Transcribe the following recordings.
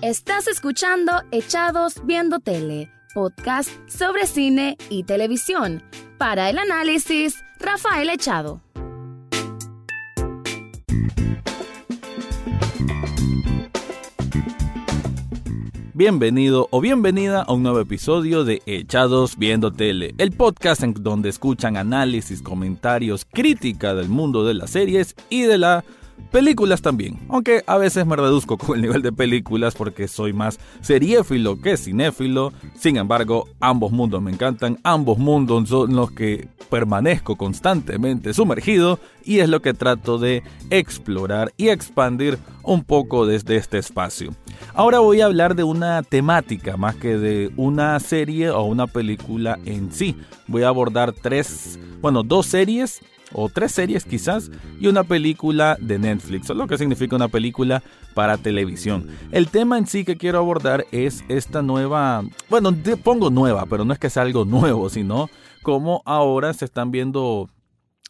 Estás escuchando Echados Viendo Tele, podcast sobre cine y televisión. Para el análisis, Rafael Echado. Bienvenido o bienvenida a un nuevo episodio de Echados Viendo Tele, el podcast en donde escuchan análisis, comentarios, crítica del mundo de las series y de la Películas también, aunque a veces me reduzco con el nivel de películas porque soy más seriéfilo que cinéfilo. Sin embargo, ambos mundos me encantan, ambos mundos son los que permanezco constantemente sumergido y es lo que trato de explorar y expandir un poco desde este espacio. Ahora voy a hablar de una temática más que de una serie o una película en sí. Voy a abordar tres, bueno, dos series o tres series quizás y una película de Netflix, lo que significa una película para televisión. El tema en sí que quiero abordar es esta nueva, bueno, pongo nueva, pero no es que sea algo nuevo, sino como ahora se están viendo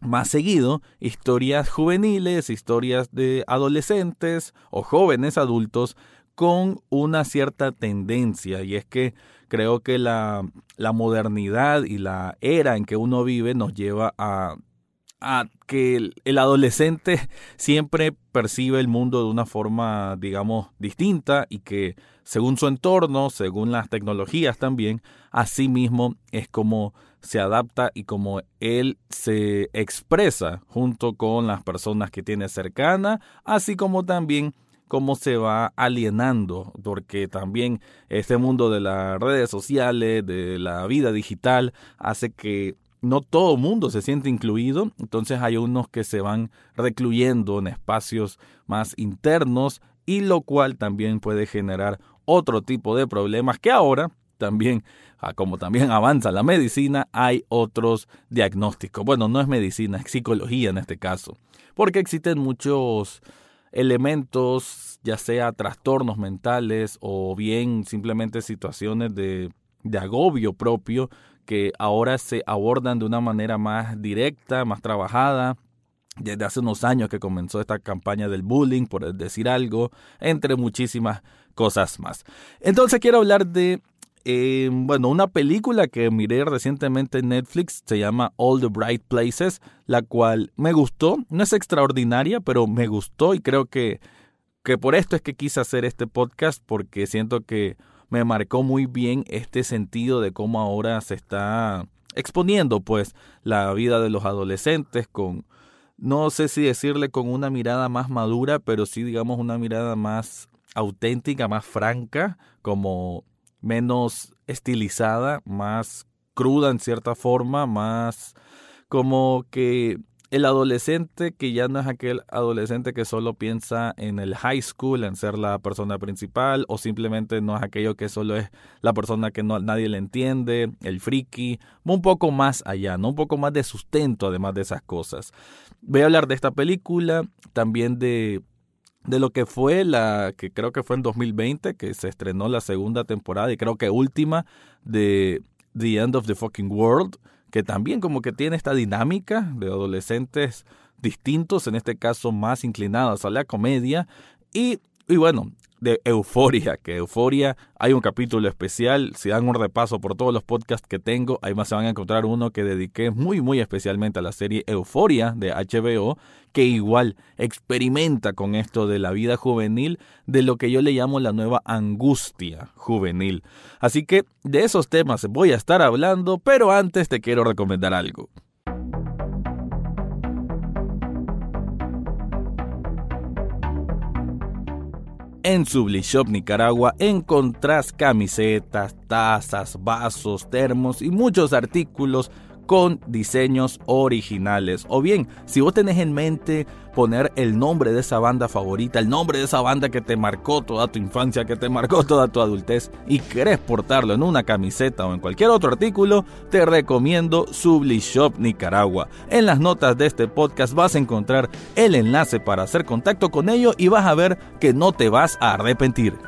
más seguido historias juveniles, historias de adolescentes o jóvenes adultos con una cierta tendencia y es que creo que la, la modernidad y la era en que uno vive nos lleva a a que el, adolescente siempre percibe el mundo de una forma, digamos, distinta y que según su entorno, según las tecnologías también, así mismo es como se adapta y como él se expresa junto con las personas que tiene cercana, así como también cómo se va alienando, porque también este mundo de las redes sociales, de la vida digital, hace que no todo mundo se siente incluido, entonces hay unos que se van recluyendo en espacios más internos y lo cual también puede generar otro tipo de problemas que ahora también, ah, como también avanza la medicina, hay otros diagnósticos. Bueno, no es medicina, es psicología en este caso, porque existen muchos elementos, ya sea trastornos mentales o bien simplemente situaciones de, de agobio propio que ahora se abordan de una manera más directa, más trabajada. Desde hace unos años que comenzó esta campaña del bullying, por decir algo, entre muchísimas cosas más. Entonces quiero hablar de eh, bueno, una película que miré recientemente en Netflix se llama All the Bright Places, la cual me gustó, no es extraordinaria, pero me gustó y creo que, que por esto es que quise hacer este podcast, porque siento que me marcó muy bien este sentido de cómo ahora se está exponiendo pues la vida de los adolescentes con no sé si decirle con una mirada más madura, pero sí digamos una mirada más auténtica, más franca, como menos estilizada, más cruda en cierta forma, más como que el adolescente que ya no es aquel adolescente que solo piensa en el high school, en ser la persona principal, o simplemente no es aquello que solo es la persona que no, nadie le entiende, el friki, un poco más allá, ¿no? Un poco más de sustento además de esas cosas. Voy a hablar de esta película, también de de lo que fue la que creo que fue en 2020 que se estrenó la segunda temporada y creo que última de The End of the Fucking World que también como que tiene esta dinámica de adolescentes distintos, en este caso más inclinados a la comedia. Y, y bueno, de Euforia, que Euforia hay un capítulo especial, si dan un repaso por todos los podcasts que tengo, ahí se van a encontrar uno que dediqué muy muy especialmente a la serie Euforia de HBO, que igual experimenta con esto de la vida juvenil, de lo que yo le llamo la nueva angustia juvenil. Así que de esos temas voy a estar hablando, pero antes te quiero recomendar algo. En Sublishop Nicaragua encontrás camisetas, tazas, vasos, termos y muchos artículos con diseños originales. O bien, si vos tenés en mente poner el nombre de esa banda favorita, el nombre de esa banda que te marcó toda tu infancia, que te marcó toda tu adultez y querés portarlo en una camiseta o en cualquier otro artículo, te recomiendo Sublishop Nicaragua. En las notas de este podcast vas a encontrar el enlace para hacer contacto con ellos y vas a ver que no te vas a arrepentir.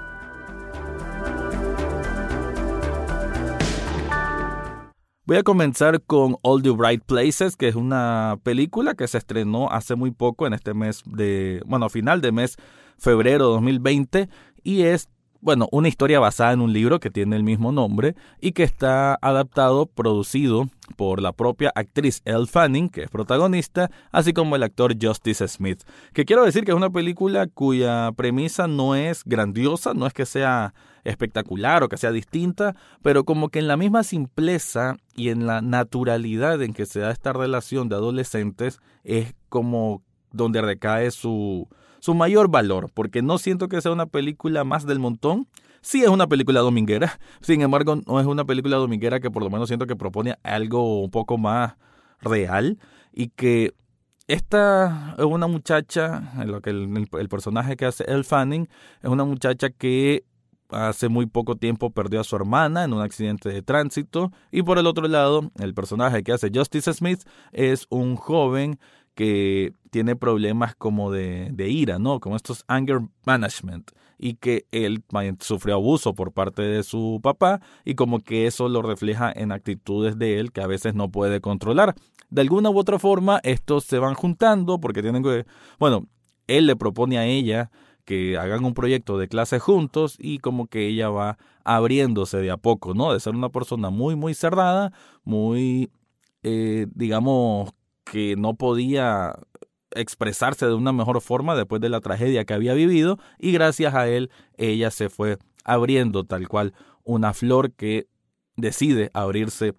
Voy a comenzar con All the Bright Places, que es una película que se estrenó hace muy poco en este mes de, bueno, final de mes febrero de 2020 y es bueno, una historia basada en un libro que tiene el mismo nombre y que está adaptado, producido por la propia actriz Elle Fanning, que es protagonista, así como el actor Justice Smith. Que quiero decir que es una película cuya premisa no es grandiosa, no es que sea espectacular o que sea distinta, pero como que en la misma simpleza y en la naturalidad en que se da esta relación de adolescentes es como donde recae su, su mayor valor, porque no siento que sea una película más del montón. Sí es una película dominguera, sin embargo no es una película dominguera que por lo menos siento que propone algo un poco más real y que esta es una muchacha, lo que el, el, personaje que hace El Fanning es una muchacha que hace muy poco tiempo perdió a su hermana en un accidente de tránsito y por el otro lado el personaje que hace Justice Smith es un joven que tiene problemas como de, de, ira, ¿no? Como estos anger management y que él sufrió abuso por parte de su papá y como que eso lo refleja en actitudes de él que a veces no puede controlar. De alguna u otra forma estos se van juntando porque tienen que, bueno, él le propone a ella que hagan un proyecto de clase juntos y como que ella va abriéndose de a poco, ¿no? De ser una persona muy, muy cerrada, muy, eh, digamos, que no podía expresarse de una mejor forma después de la tragedia que había vivido y gracias a él ella se fue abriendo tal cual una flor que decide abrirse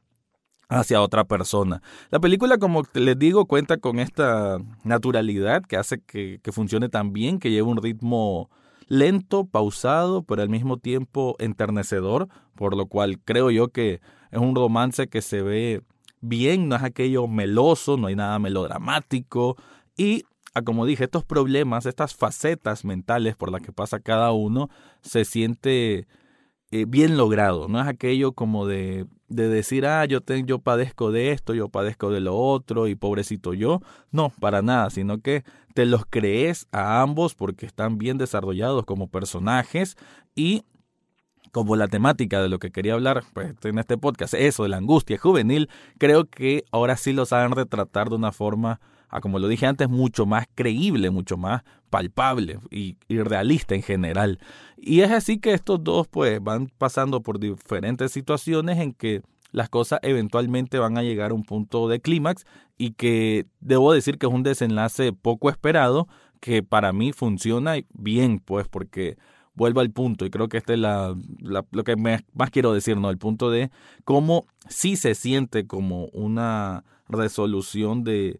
hacia otra persona. La película, como les digo, cuenta con esta naturalidad que hace que, que funcione tan bien, que lleva un ritmo lento, pausado, pero al mismo tiempo enternecedor, por lo cual creo yo que es un romance que se ve bien, no es aquello meloso, no hay nada melodramático y ah, como dije, estos problemas, estas facetas mentales por las que pasa cada uno, se siente eh, bien logrado. No es aquello como de, de decir, ah, yo, yo padezco de esto, yo padezco de lo otro y pobrecito yo. No, para nada, sino que te los crees a ambos porque están bien desarrollados como personajes y como la temática de lo que quería hablar pues, en este podcast, eso de la angustia juvenil, creo que ahora sí lo saben retratar de una forma, a, como lo dije antes, mucho más creíble, mucho más palpable y, y, realista en general. Y es así que estos dos pues van pasando por diferentes situaciones en que las cosas eventualmente van a llegar a un punto de clímax y que debo decir que es un desenlace poco esperado que para mí funciona bien pues porque vuelvo al punto, y creo que este es la, lo que más quiero decir, ¿no? El punto de cómo sí se siente como una resolución de,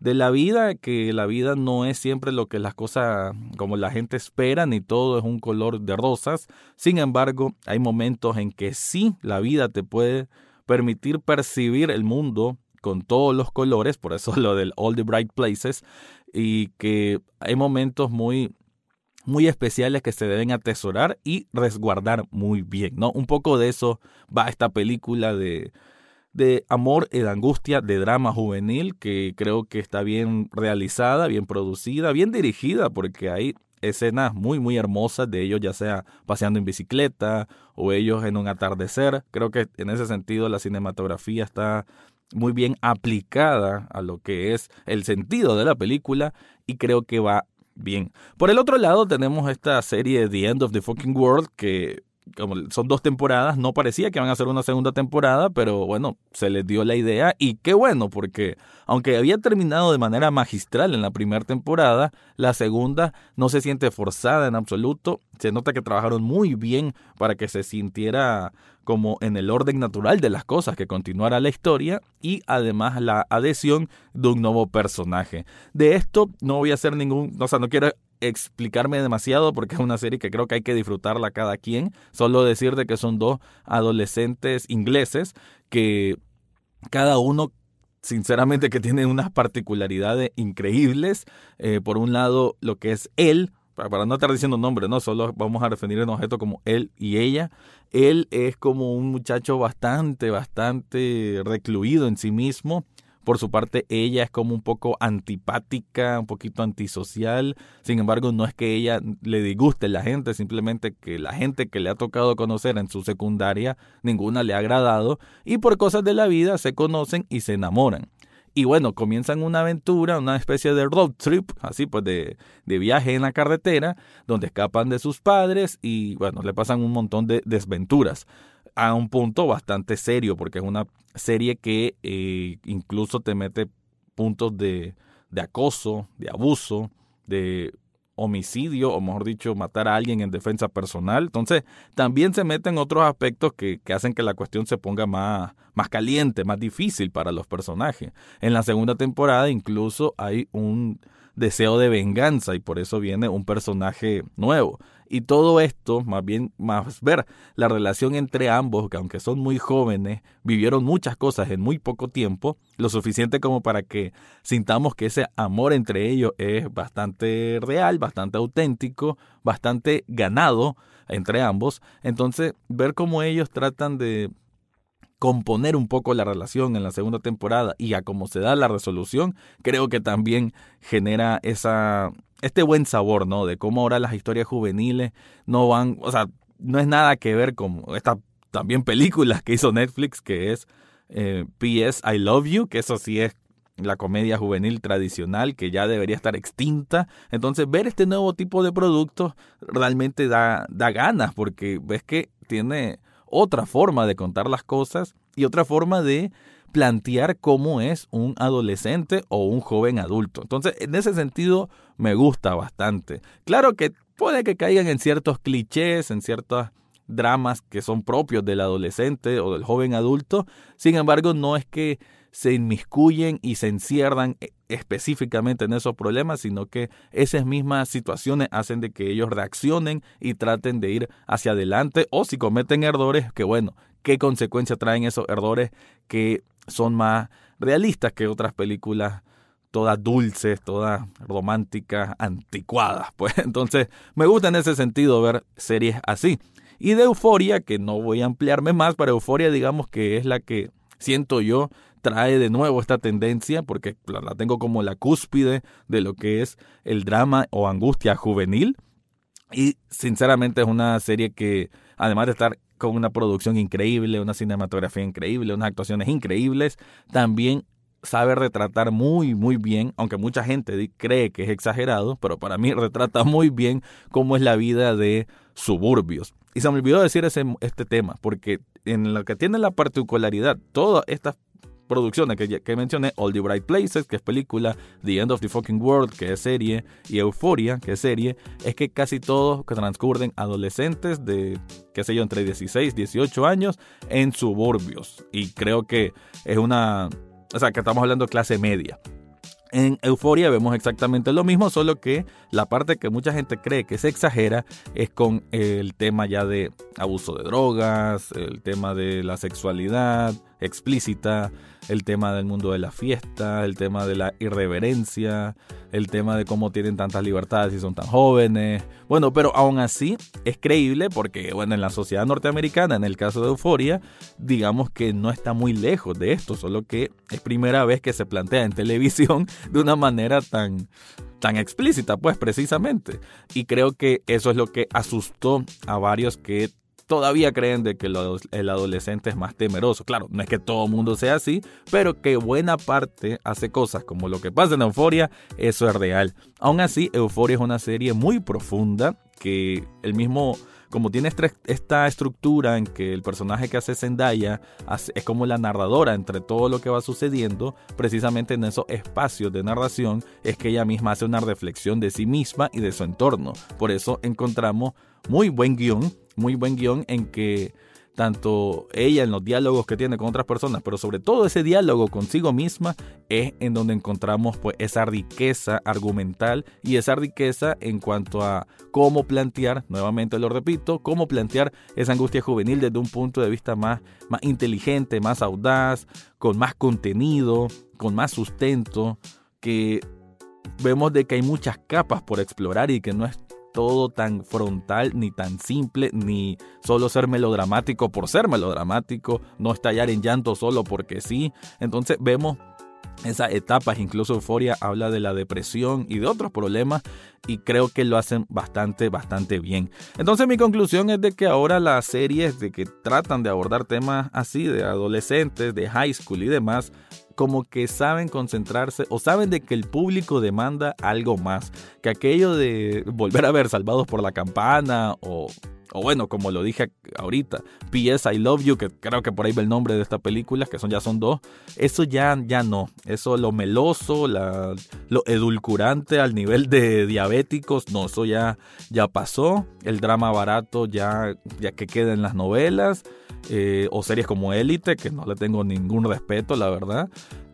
de la vida, que la vida no es siempre lo que las cosas como la gente espera, ni todo es un color de rosas. Sin embargo, hay momentos en que sí la vida te puede permitir percibir el mundo con todos los colores, por eso lo del All the Bright Places, y que hay momentos muy muy especiales que se deben atesorar y resguardar muy bien, ¿no? Un poco de eso va esta película de, de amor y de angustia, de drama juvenil, que creo que está bien realizada, bien producida, bien dirigida, porque hay escenas muy, muy hermosas de ellos, ya sea paseando en bicicleta o ellos en un atardecer. Creo que en ese sentido la cinematografía está muy bien aplicada a lo que es el sentido de la película y creo que va bien. Por el otro lado tenemos esta serie The End of the Fucking World que como son dos temporadas, no parecía que van a hacer una segunda temporada, pero bueno, se les dio la idea y qué bueno, porque aunque había terminado de manera magistral en la primera temporada, la segunda no se siente forzada en absoluto, se nota que trabajaron muy bien para que se sintiera como en el orden natural de las cosas, que continuara la historia y además la adhesión de un nuevo personaje. De esto no voy a hacer ningún, o sea, no quiero explicarme demasiado porque es una serie que creo que hay que disfrutarla cada quien. Solo decirte que son dos adolescentes ingleses que cada uno sinceramente que tiene unas particularidades increíbles. Eh, por un lado, lo que es él, para no estar diciendo nombre, no, solo vamos a definir un objeto como él y ella. Él es como un muchacho bastante, bastante recluido en sí mismo. Por su parte, ella es como un poco antipática, un poquito antisocial. Sin embargo, no es que ella le disguste la gente, simplemente que la gente que le ha tocado conocer en su secundaria, ninguna le ha agradado y por cosas de la vida se conocen y se enamoran. Y bueno, comienzan una aventura, una especie de road trip, así pues de, de viaje en la carretera, donde escapan de sus padres y bueno, le pasan un montón de desventuras a un punto bastante serio, porque es una serie que eh, incluso te mete puntos de, de acoso, de abuso, de homicidio, o mejor dicho, matar a alguien en defensa personal. Entonces, también se meten otros aspectos que, que, hacen que la cuestión se ponga más, más caliente, más difícil para los personajes. En la segunda temporada incluso hay un deseo de venganza y por eso viene un personaje nuevo. Y todo esto, más bien, más ver la relación entre ambos, que aunque son muy jóvenes, vivieron muchas cosas en muy poco tiempo, lo suficiente como para que sintamos que ese amor entre ellos es bastante real, bastante auténtico, bastante ganado entre ambos. Entonces, ver cómo ellos tratan de componer un poco la relación en la segunda temporada y a cómo se da la resolución, creo que también genera esa este buen sabor, ¿no? De cómo ahora las historias juveniles no van, o sea, no es nada que ver con estas también películas que hizo Netflix, que es eh, PS I Love You, que eso sí es la comedia juvenil tradicional que ya debería estar extinta. Entonces, ver este nuevo tipo de productos realmente da, da ganas, porque ves que tiene otra forma de contar las cosas y otra forma de plantear cómo es un adolescente o un joven adulto. Entonces, en ese sentido, me gusta bastante. Claro que puede que caigan en ciertos clichés, en ciertos dramas que son propios del adolescente o del joven adulto. Sin embargo, no es que se inmiscuyen y se encierran e, específicamente en esos problemas, sino que esas mismas situaciones hacen de que ellos reaccionen y traten de ir hacia adelante o si cometen errores, que bueno, qué consecuencias traen esos errores que son más realistas que otras películas todas dulces, todas románticas, anticuadas. Pues entonces me gusta en ese sentido ver series así. Y de Euforia, que no voy a ampliarme más, pero Euforia digamos que es la que siento yo trae de nuevo esta tendencia, porque la tengo como la cúspide de lo que es el drama o angustia juvenil. Y sinceramente es una serie que, además de estar con una producción increíble, una cinematografía increíble, unas actuaciones increíbles, también sabe retratar muy, muy bien, aunque mucha gente cree que es exagerado, pero para mí retrata muy bien cómo es la vida de suburbios. Y se me olvidó decir ese, este tema, porque en lo que tiene la particularidad, todas estas producciones que, mencioné, All the Bright Places, que es película, The End of the Fucking World, que es serie, y Euphoria, que es serie, es que casi todos que transcurren adolescentes de, qué sé yo, entre 16, 18 años en suburbios. Y creo que es una, o sea, que estamos hablando de clase media. En Euforia vemos exactamente lo mismo, solo que la parte que mucha gente cree que se exagera es con el tema ya de abuso de drogas, el tema de la sexualidad explícita, el tema del mundo de la fiesta, el tema de la irreverencia, el tema de cómo tienen tantas libertades y son tan jóvenes. Bueno, pero aún así es creíble porque, bueno, en la sociedad norteamericana, en el caso de Euforia, digamos que no está muy lejos de esto, solo que es primera vez que se plantea en televisión de una manera tan tan explícita, pues precisamente. Y creo que eso es lo que asustó a varios que todavía creen de que el adolescente es más temeroso. Claro, no es que todo el mundo sea así, pero que buena parte hace cosas como lo que pasa en Euforia, eso es real. Aún así, Euforia es una serie muy profunda que el mismo como tiene esta estructura en que el personaje que hace Zendaya es como la narradora entre todo lo que va sucediendo, precisamente en esos espacios de narración es que ella misma hace una reflexión de sí misma y de su entorno. Por eso encontramos muy buen guion muy buen guion en que tanto ella en los diálogos que tiene con otras personas, pero sobre todo ese diálogo consigo misma es en donde encontramos pues esa riqueza argumental y esa riqueza en cuanto a cómo plantear, nuevamente lo repito, cómo plantear esa angustia juvenil desde un punto de vista más, más inteligente, más audaz, con más contenido, con más sustento, que vemos de que hay muchas capas por explorar y que no es todo tan frontal, ni tan simple, ni solo ser melodramático por ser melodramático, no estallar en llanto solo porque sí. Entonces vemos esas etapas, incluso Euforia habla de la depresión y de otros problemas y creo que lo hacen bastante, bastante bien. Entonces mi conclusión es de que ahora las series de que tratan de abordar temas así de adolescentes, de high school y demás, como que saben concentrarse o saben de que el público demanda algo más, que aquello de volver a ver Salvados por la Campana o o bueno, como lo dije ahorita, P.S. I Love You, que creo que por ahí va el nombre de esta película, que son ya son dos, eso ya, ya no. Eso lo meloso, lo edulcurante al nivel de diabéticos, no, eso ya, ya pasó. El drama barato ya, ya que queda en las novelas, eh, o series como Élite, que no le tengo ningún respeto, la verdad.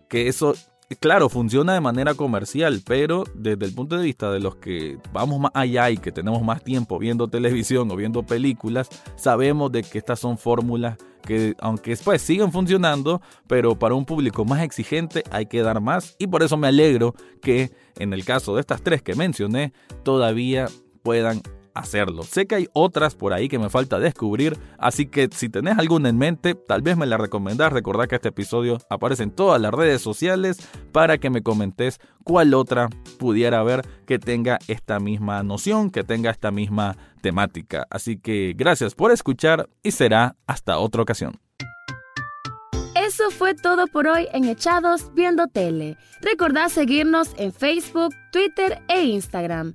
Que eso claro, funciona de manera comercial, pero desde el punto de vista de los que vamos más allá y que tenemos más tiempo viendo televisión o viendo películas, sabemos de que estas son fórmulas que aunque después siguen funcionando, pero para un público más exigente hay que dar más. Y por eso me alegro que en el caso de estas tres que mencioné todavía puedan hacerlo. Sé que hay otras por ahí que me falta descubrir, así que si tenés alguna en mente, tal vez me la recomendás. Recordá que este episodio aparece en todas las redes sociales para que me comentes cuál otra pudiera haber que tenga esta misma noción, que tenga esta misma temática. Así que gracias por escuchar y será hasta otra ocasión. Eso fue todo por hoy en Echados Viendo Tele. Recordá seguirnos en Facebook, Twitter e Instagram.